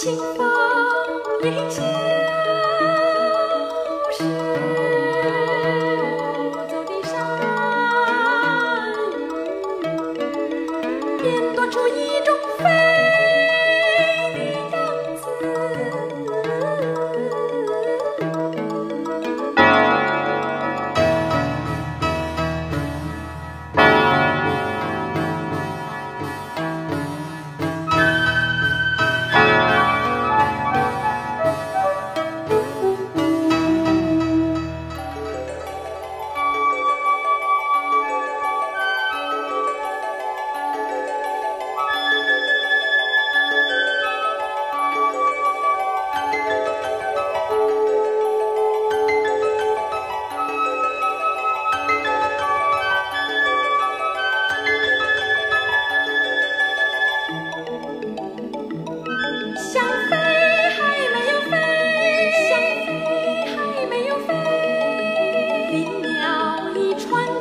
清风迎新